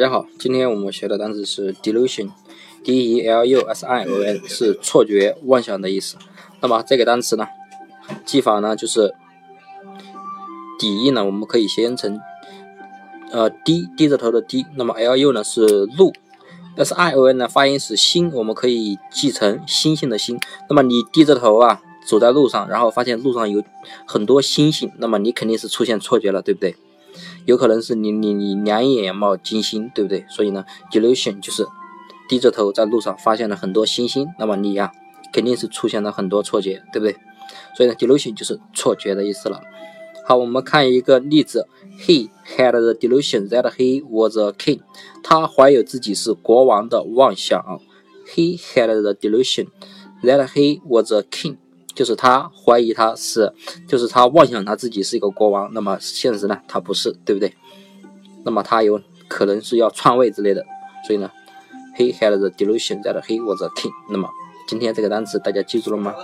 大家好，今天我们学的单词是 delusion，d e l u s i o n，是错觉、妄想的意思。那么这个单词呢，记法呢就是底音呢，我们可以先成呃低低着头的低，那么 l u 呢是路，s i o n 呢发音是星，我们可以记成星星的星。那么你低着头啊，走在路上，然后发现路上有很多星星，那么你肯定是出现错觉了，对不对？有可能是你你你两眼冒金星，对不对？所以呢，delusion 就是低着头在路上发现了很多星星，那么你呀肯定是出现了很多错觉，对不对？所以呢，delusion 就是错觉的意思了。好，我们看一个例子，He had the delusion that he was a king。他怀有自己是国王的妄想。He had the delusion that he was a king。就是他怀疑他是，就是他妄想他自己是一个国王，那么现实呢，他不是，对不对？那么他有可能是要篡位之类的，所以呢，he had the delusion that he was a king。那么今天这个单词大家记住了吗？